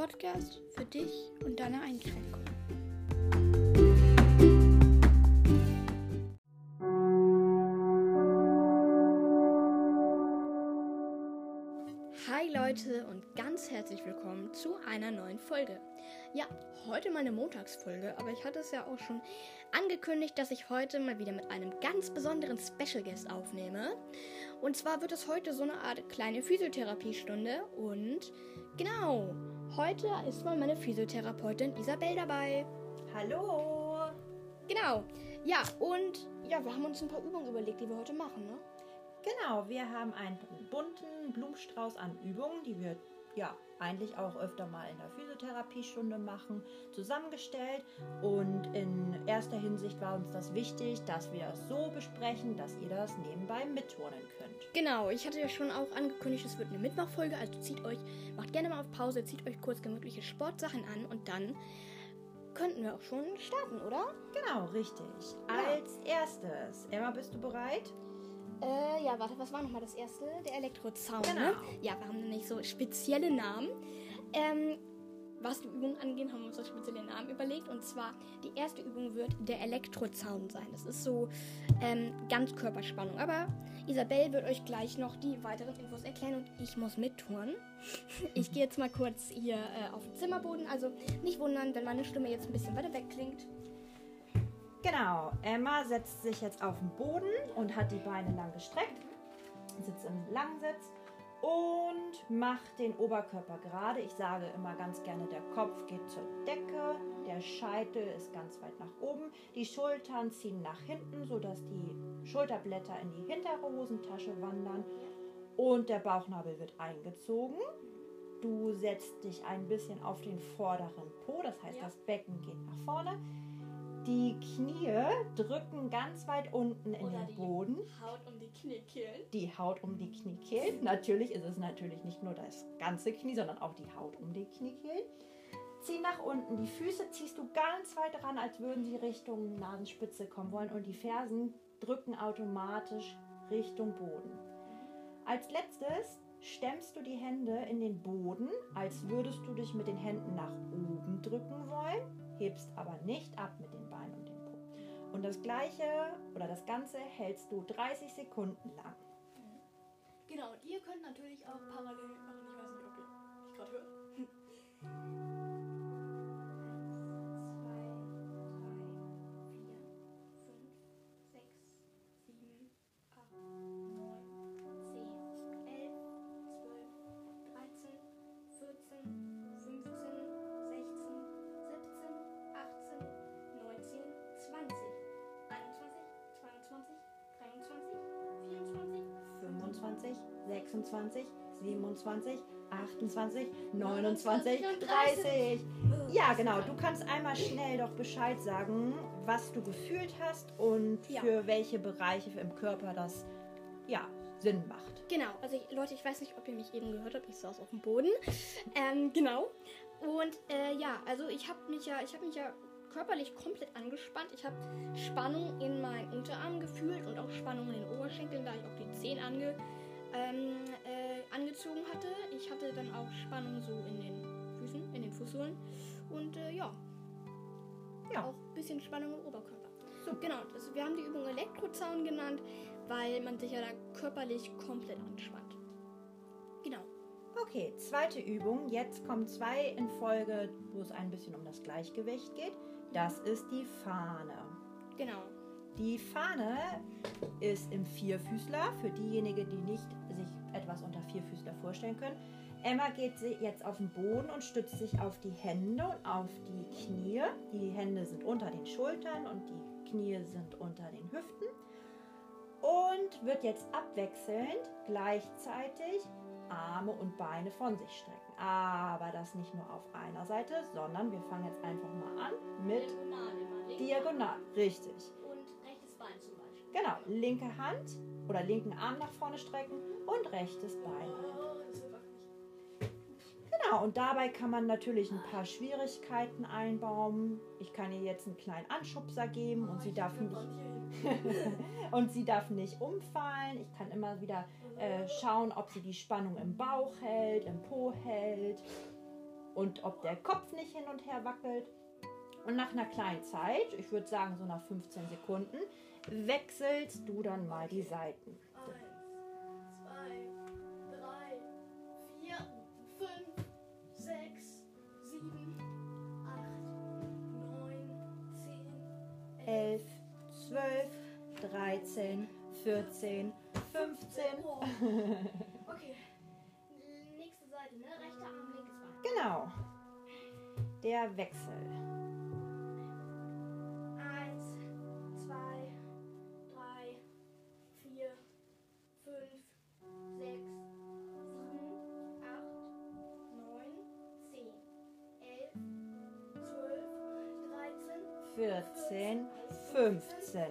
Podcast für dich und deine Einschränkungen. Hi Leute und ganz herzlich willkommen zu einer neuen Folge. Ja, heute meine Montagsfolge, aber ich hatte es ja auch schon angekündigt, dass ich heute mal wieder mit einem ganz besonderen Special Guest aufnehme. Und zwar wird es heute so eine Art kleine Physiotherapiestunde und genau, heute ist mal meine Physiotherapeutin Isabel dabei. Hallo! Genau, ja, und ja, wir haben uns ein paar Übungen überlegt, die wir heute machen, ne? Genau, wir haben einen bunten Blumenstrauß an Übungen, die wir ja eigentlich auch öfter mal in der Physiotherapiestunde machen, zusammengestellt. Und in erster Hinsicht war uns das wichtig, dass wir das so besprechen, dass ihr das nebenbei mitturnen könnt. Genau, ich hatte ja schon auch angekündigt, es wird eine Mitmachfolge, also zieht euch, macht gerne mal auf Pause, zieht euch kurz gemütliche Sportsachen an und dann könnten wir auch schon starten, oder? Genau, richtig. Ja. Als erstes, Emma, bist du bereit? Äh, ja, warte, was war nochmal das erste? Der Elektrozaun. Genau. Ne? Ja, wir haben nämlich so spezielle Namen. Ähm, was die Übung angeht, haben wir uns so spezielle Namen überlegt. Und zwar, die erste Übung wird der Elektrozaun sein. Das ist so ähm, Ganzkörperspannung. Aber Isabel wird euch gleich noch die weiteren Infos erklären und ich muss mittouren. Ich gehe jetzt mal kurz hier äh, auf den Zimmerboden. Also nicht wundern, wenn meine Stimme jetzt ein bisschen weiter weg klingt. Genau, Emma setzt sich jetzt auf den Boden und hat die Beine lang gestreckt, sitzt im Langsitz und macht den Oberkörper gerade. Ich sage immer ganz gerne, der Kopf geht zur Decke, der Scheitel ist ganz weit nach oben, die Schultern ziehen nach hinten, sodass die Schulterblätter in die hintere Hosentasche wandern und der Bauchnabel wird eingezogen. Du setzt dich ein bisschen auf den vorderen Po, das heißt, ja. das Becken geht nach vorne. Die Knie drücken ganz weit unten in Oder den Boden. Die Haut um die Kniekehlen. Die Haut um die Kniekehlen. Natürlich ist es natürlich nicht nur das ganze Knie, sondern auch die Haut um die Kniekehlen. Zieh nach unten. Die Füße ziehst du ganz weit ran, als würden sie Richtung Nasenspitze kommen wollen. Und die Fersen drücken automatisch Richtung Boden. Als letztes stemmst du die Hände in den Boden, als würdest du dich mit den Händen nach oben drücken wollen, hebst aber nicht ab mit den Beinen und dem Po. Und das gleiche oder das Ganze hältst du 30 Sekunden lang. Genau, und ihr könnt natürlich auch parallel machen. Ich weiß nicht, ob ihr mich gerade hört. 26, 27, 28, 29, 30. Ja, genau. Du kannst einmal schnell doch Bescheid sagen, was du gefühlt hast und Ja. für welche Bereiche im Körper das ja, Sinn macht. Genau, also ich, Leute, ich weiß nicht, ob ihr mich eben gehört habt. Ich saß auf dem Boden. Ähm, genau. Und äh, ja, also ich habe mich ja, ich habe mich ja körperlich komplett angespannt. Ich habe Spannung in meinen Unterarmen gefühlt und auch Spannung in den Oberschenkeln, da ich auch die Zehen ange, ähm, äh, angezogen hatte. Ich hatte dann auch Spannung so in den Füßen, in den Fußsohlen. Und äh, ja, Ja. auch ein bisschen Spannung im Oberkörper. So, genau. Also wir haben die Übung Elektrozaun genannt, weil man sich ja da körperlich komplett anspannt. Genau. Okay, zweite Übung. Jetzt kommen zwei in Folge, wo es ein bisschen um das Gleichgewicht geht. Das ist die Fahne. Genau. Die Fahne ist im Vierfüßler, für diejenigen, die nicht sich etwas unter Vierfüßler vorstellen können. Emma geht jetzt auf den Boden und stützt sich auf die Hände und auf die Knie. Die Hände sind unter den Schultern und die Knie sind unter den Hüften. Und wird jetzt abwechselnd gleichzeitig Arme und Beine von sich strecken. Aber das nicht nur auf einer Seite, sondern wir fangen jetzt einfach mal an mit Diagonal Diagonal. Richtig. Genau, linke Hand oder linken Arm nach vorne strecken und rechtes Bein. Genau, und dabei kann man natürlich ein paar Schwierigkeiten einbauen. Ich kann ihr jetzt einen kleinen Anschubser geben und sie darf nicht, und sie darf nicht umfallen. Ich kann immer wieder äh, schauen, ob sie die Spannung im Bauch hält, im Po hält. und ob der Kopf nicht hin und her wackelt. Und nach einer kleinen Zeit, ich würde sagen so nach 15 Sekunden, wechselst du dann mal die Seiten. Eins, zwei, drei, vier, fünf, sechs, sieben, acht, neun, zehn, 11, 12, 13, 14, 15. Oh. Okay. Nächste Seite, ne? Rechter Arm, linkes Bein. Genau. Der Wechsel. 14, 15.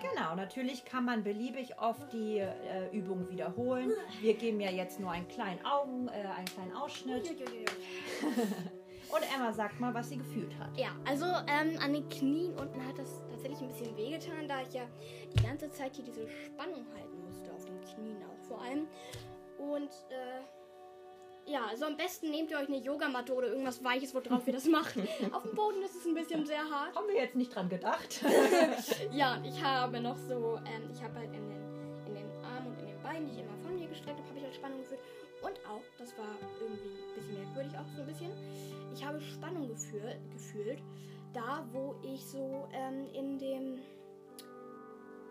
Genau, natürlich kann man beliebig oft die äh, Übung wiederholen. Wir geben ja jetzt nur einen kleinen Augen, äh, einen kleinen Ausschnitt. Und Emma sagt mal, was sie gefühlt hat. Ja, also ähm, an den Knien unten hat das tatsächlich ein bisschen wehgetan, da ich ja die ganze Zeit hier diese Spannung halten musste, auf den Knien auch vor allem. Und äh, ja, also am besten nehmt ihr euch eine Yogamatte oder irgendwas Weiches, worauf ihr das macht. auf dem Boden ist es ein bisschen sehr hart. Haben wir jetzt nicht dran gedacht? Ja, und ich habe noch so, ähm, ich habe halt in den, in den Armen und in den Beinen, die ich immer von mir gestreckt habe, habe ich halt Spannung gefühlt. Und auch, das war irgendwie ein bisschen merkwürdig, auch so ein bisschen, ich habe Spannung gefühlt, gefühlt da wo ich so ähm, in dem,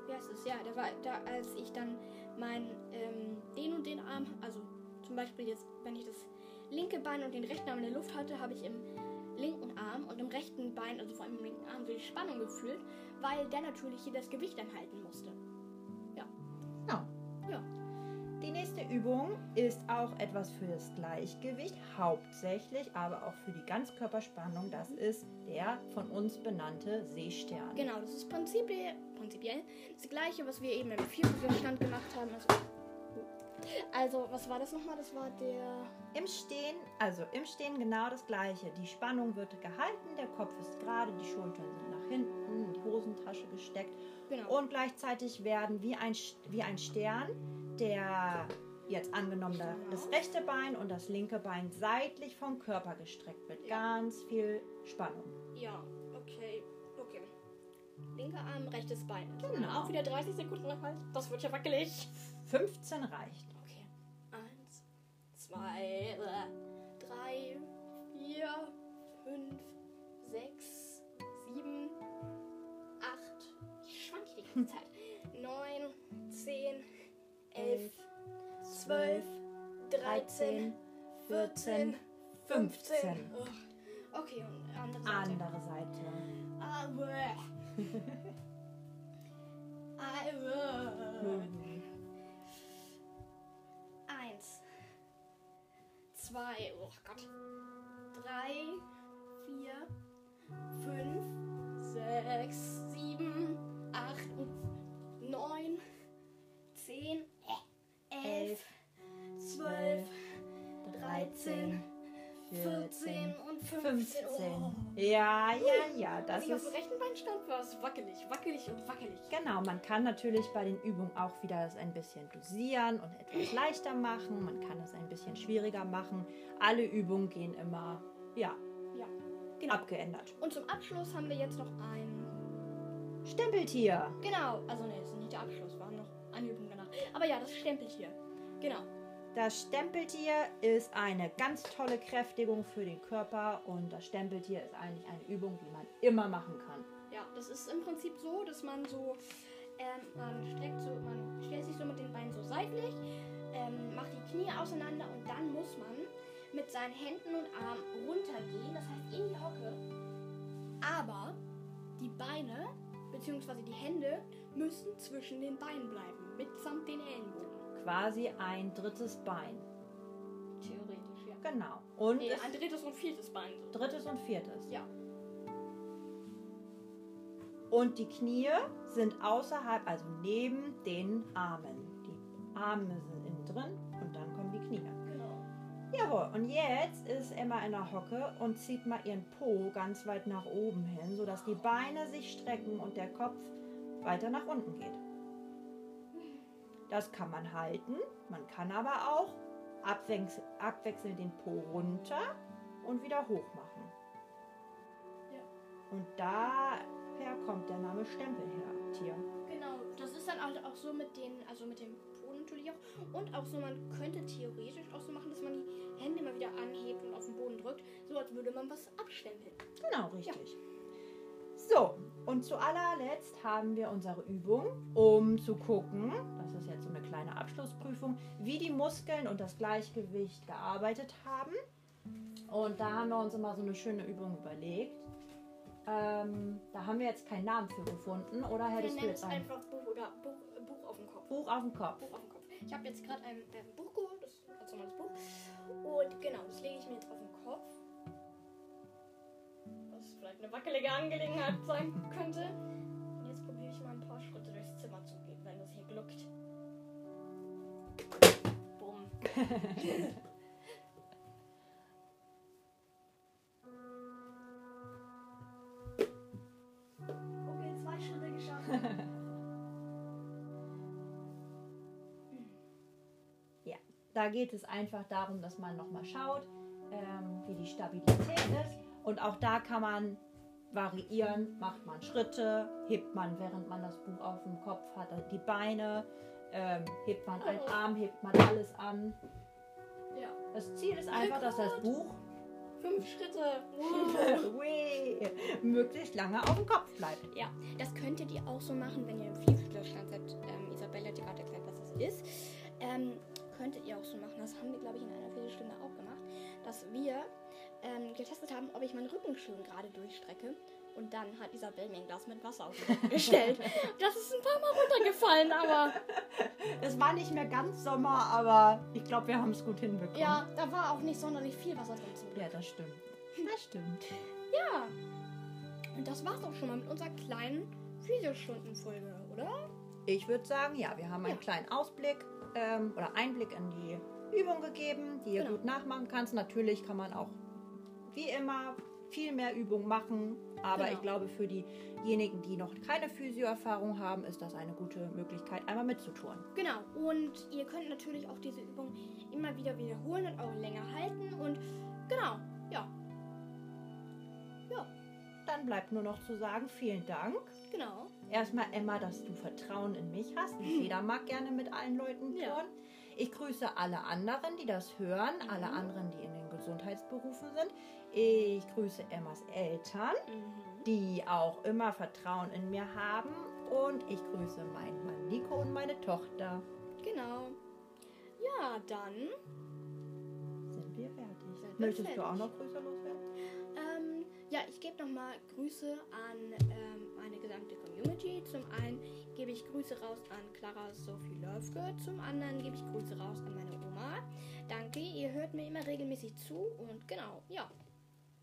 wie heißt es, ja, da war, da als ich dann mein, ähm, den und den Arm, Beispiel jetzt, wenn ich das linke Bein und den rechten Arm in der Luft hatte, habe ich im linken Arm und im rechten Bein, also vor allem im linken Arm, so die Spannung gefühlt, weil der natürlich hier das Gewicht anhalten musste. Ja. Ja. Die nächste Übung ist auch etwas für das Gleichgewicht, hauptsächlich, aber auch für die Ganzkörperspannung. Das ist der von uns benannte Seestern. Genau, das ist prinzipiell, prinzipiell das gleiche, was wir eben im Vierfüßlerstand gemacht haben. Also, also, was war das nochmal? Das war der. Im Stehen, also im Stehen genau das gleiche. Die Spannung wird gehalten, der Kopf ist gerade, die Schultern sind nach hinten, in die Hosentasche gesteckt Genau. und gleichzeitig werden wie ein, wie ein Stern, der jetzt angenommen da- das rechte Bein und das linke Bein seitlich vom Körper gestreckt wird. Ganz viel Spannung. Ja, okay. Okay. Linker Arm, rechtes Bein. Genau. Auch wieder 30 Sekunden lang. Das wird ja wackelig. 15 reicht. Okay. Eins, zwei, drei, vier, fünf, sechs, sieben, acht. Ich schwank hier die ganze Zeit. Neun, zehn, elf, zwölf, dreizehn, 14, 15. Ugh. Okay, und andere Seite. Andere Seite. Ah, bäh. Zwei. Oh Gott. Drei. Vier. Fünf. Sechs. Sieben. Acht. Neun. Zehn. Elf. Zwölf. 13. 14 und 15. 15. Oh. Ja, ja, ja, das ich auf ist dem rechten Bein stand, war es wackelig, wackelig und wackelig. Genau, man kann natürlich bei den Übungen auch wieder das ein bisschen dosieren und etwas leichter machen. Man kann es ein bisschen schwieriger machen. Alle Übungen gehen immer, ja, Ja, genau. abgeändert. Und zum Abschluss haben wir jetzt noch ein. Stempeltier. Genau, also ne, das ist nicht der Abschluss, war noch eine Übung danach. Aber ja, das Stempeltier. Genau. Das Stempeltier ist eine ganz tolle Kräftigung für den Körper und das Stempeltier ist eigentlich eine Übung, die man immer machen kann. Ja, das ist im Prinzip so, dass man so. Ähm, man streckt so, man stellt sich so mit den Beinen so seitlich, ähm, macht die Knie auseinander und dann muss man mit seinen Händen und Armen runtergehen, das heißt in die Hocke. Aber die Beine, beziehungsweise die Hände, müssen zwischen den Beinen bleiben, mitsamt den Ellenbogen. Quasi ein drittes Bein. Theoretisch, ja. Genau. Und Nee, ein drittes und viertes Bein. So. drittes und viertes. Ja. Und die Knie sind außerhalb, also neben den Armen. Die Arme sind innen drin und dann kommen die Knie. Genau. Jawohl, und jetzt ist Emma in der Hocke und zieht mal ihren Po ganz weit nach oben hin, sodass die Beine sich strecken und der Kopf weiter nach unten geht. Das kann man halten, man kann aber auch abwechs abwechselnd den Po runter und wieder hoch machen. Ja. Und daher kommt der Name Stempel her, Tier. Genau, das ist dann halt auch so mit den, also mit dem Po natürlich auch. Und auch so, man könnte theoretisch auch so machen, dass man die Hände immer wieder anhebt und auf den Boden drückt, so als würde man was abstempeln. Genau, richtig. So, und zu allerletzt haben wir unsere Übung, um zu gucken, das ist jetzt so eine kleine Abschlussprüfung, wie die Muskeln und das Gleichgewicht gearbeitet haben. Und da haben wir uns immer so eine schöne Übung überlegt. Ähm, da haben wir jetzt keinen Namen für gefunden, oder Wir hättest du nennen jetzt es ein einfach Buch oder Buch, äh, Buch auf dem Kopf. Buch auf dem Kopf? Buch auf dem Kopf. Ich habe jetzt gerade ein, ein Buch geholt, das ist ein ganz normales Buch. Und genau, das lege ich mir jetzt auf den Kopf. Vielleicht eine wackelige Angelegenheit sein könnte. Und jetzt probiere ich mal ein paar Schritte durchs Zimmer zu gehen, wenn das hier gluckt. Bumm. Okay, zwei Schritte geschafft. Da geht es einfach darum, dass man nochmal schaut, ähm, wie die Stabilität ist. Und auch da kann man variieren. Macht man Schritte, hebt man, während man das Buch auf dem Kopf hat, also die Beine, ähm, hebt man einen Arm, hebt man alles an. Ja. Das Ziel ist einfach, dass das Buch Fünf Schritte. Möglichst lange auf dem Kopf bleibt. Ja, das könntet ihr auch so machen, wenn ihr im Vielfältigstand seid. Ähm, Isabelle hat dir gerade erklärt, was das ist. Ähm, könntet ihr auch so machen. Das haben wir, glaube ich, in einer Viertelstunde auch gemacht. Dass wir ähm, getestet haben, ob ich meinen Rücken schön gerade durchstrecke. Und dann hat Isabelle mir ein Glas mit Wasser auf den Rücken gestellt. Das ist ein paar Mal runtergefallen, aber Es war nicht mehr ganz Sommer, aber ich glaube, wir haben es gut hinbekommen. ja, da war auch nicht sonderlich viel Wasser drin zum Glück. Ja, das stimmt. Das stimmt. Ja. Und das war's auch schon mal mit unserer kleinen Physiostundenfolge, oder? Ich würde sagen, ja, wir haben einen Ja. kleinen Ausblick ähm, oder Einblick in die Übung gegeben, die ihr Genau. gut nachmachen kannst. Natürlich kann man auch wie immer viel mehr Übung machen, aber Genau. ich glaube, für diejenigen, die noch keine Physio-Erfahrung haben, ist das eine gute Möglichkeit, einmal mitzutun. Genau, und ihr könnt natürlich auch diese Übung immer wieder wiederholen und auch länger halten. Und genau, ja, Dann bleibt nur noch zu sagen, vielen Dank. genau. Erstmal, Emma, dass du Vertrauen in mich hast. Jeder mag gerne mit allen Leuten Ja. Ich grüße alle anderen, die das hören, Mhm. alle anderen, die in den Gesundheitsberufen sind. Ich grüße Emmas Eltern, Mhm. die auch immer Vertrauen in mir haben. Und ich grüße meinen Mann Nico und meine Tochter. Genau. Ja, dann, Sind wir fertig? Sind Möchtest fertig. du auch noch Grüße loswerden? ähm, ja, ich gebe nochmal Grüße an ähm, meine gesamte Community. Zum einen gebe ich Grüße raus an Clara Sophie Löfke, zum anderen gebe ich Grüße raus an meine Oma. Danke, ihr hört mir immer regelmäßig zu und genau, ja,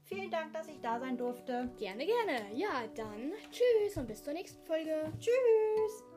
Vielen Dank, dass ich da sein durfte. gerne, gerne. Ja, dann tschüss und bis zur nächsten Folge. Tschüss!